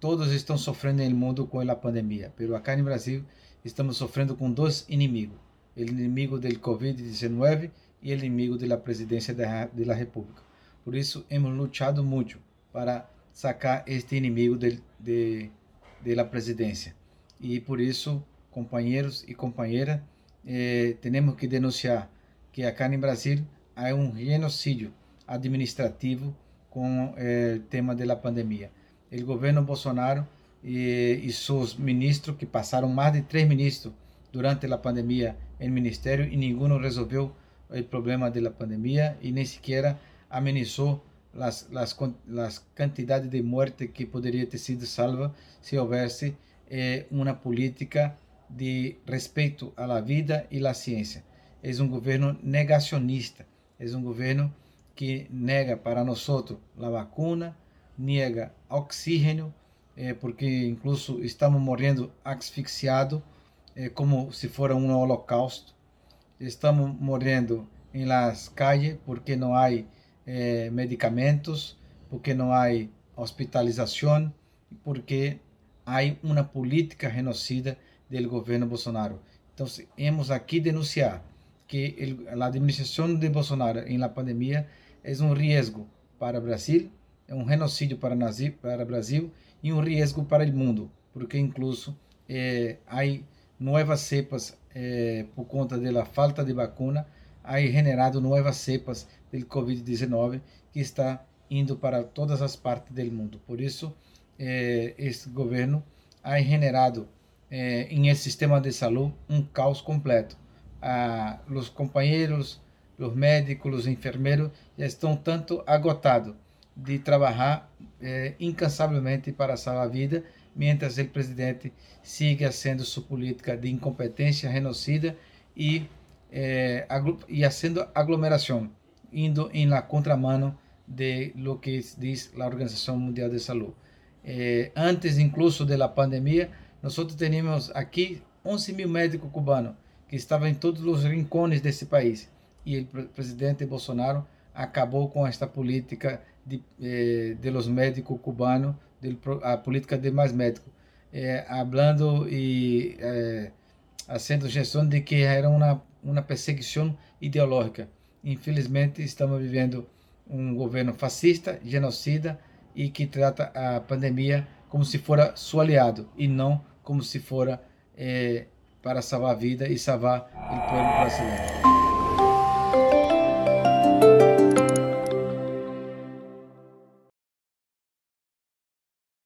todos estão sofrendo no mundo com a pandemia, mas acá no Brasil estamos sofrendo com dois inimigos: o inimigo do Covid-19 e o inimigo da presidência da, República. Por isso, hemos lutado muito para sacar este inimigo de, de, de la presidência. E por isso, companheiros e companheiras, eh, temos que denunciar que acá no Brasil há um genocídio administrativo com eh, o tema da pandemia. O governo Bolsonaro e, e seus ministros, que passaram mais de três ministros durante a pandemia em ministério e nenhum resolveu o problema da pandemia e nem sequer amenizou las, las, las cantidades de muerte que poderia ter sido salva se houvesse eh, uma política de respeito à vida e à ciência. É um governo negacionista, é um governo que nega para nós a vacuna, nega oxígeno, eh, porque incluso estamos morrendo asfixiados, eh, como se fosse um holocausto. Estamos morrendo em las calles porque não há eh, medicamentos, porque não há hospitalização, porque há uma política genocida do governo Bolsonaro. Então, hemos aqui denunciar que a administração de Bolsonaro em la pandemia é um risco para o Brasil, é um genocídio para para o Brasil e um risco para o mundo, porque incluso eh, há novas cepas eh, por conta da falta de vacuna, há generado novas cepas do Covid-19 que está indo para todas as partes do mundo. Por isso, eh, este governo ha generado eh, em esse sistema de saúde um caos completo. Ah, os companheiros, os médicos, os enfermeiros já estão tanto agotados de trabalhar eh, incansavelmente para salvar a vida, mientras o presidente siga sendo sua política de incompetência genocida e, eh, e fazendo aglomeração indo em la contramano de lo que diz a Organização Mundial de Saúde. Eh, antes incluso da pandemia, nós tínhamos aqui 11 mil médicos cubanos que estavam em todos os rincones desse país. E o presidente Bolsonaro acabou com esta política de, eh, de los médicos cubanos, de, a política de mais médicos, eh, hablando e eh, fazendo gestão de que era uma, uma perseguição ideológica. Infelizmente, estamos vivendo um governo fascista, genocida e que trata a pandemia como se fora seu aliado e não como se fora eh, para salvar a vida e salvar o povo brasileiro.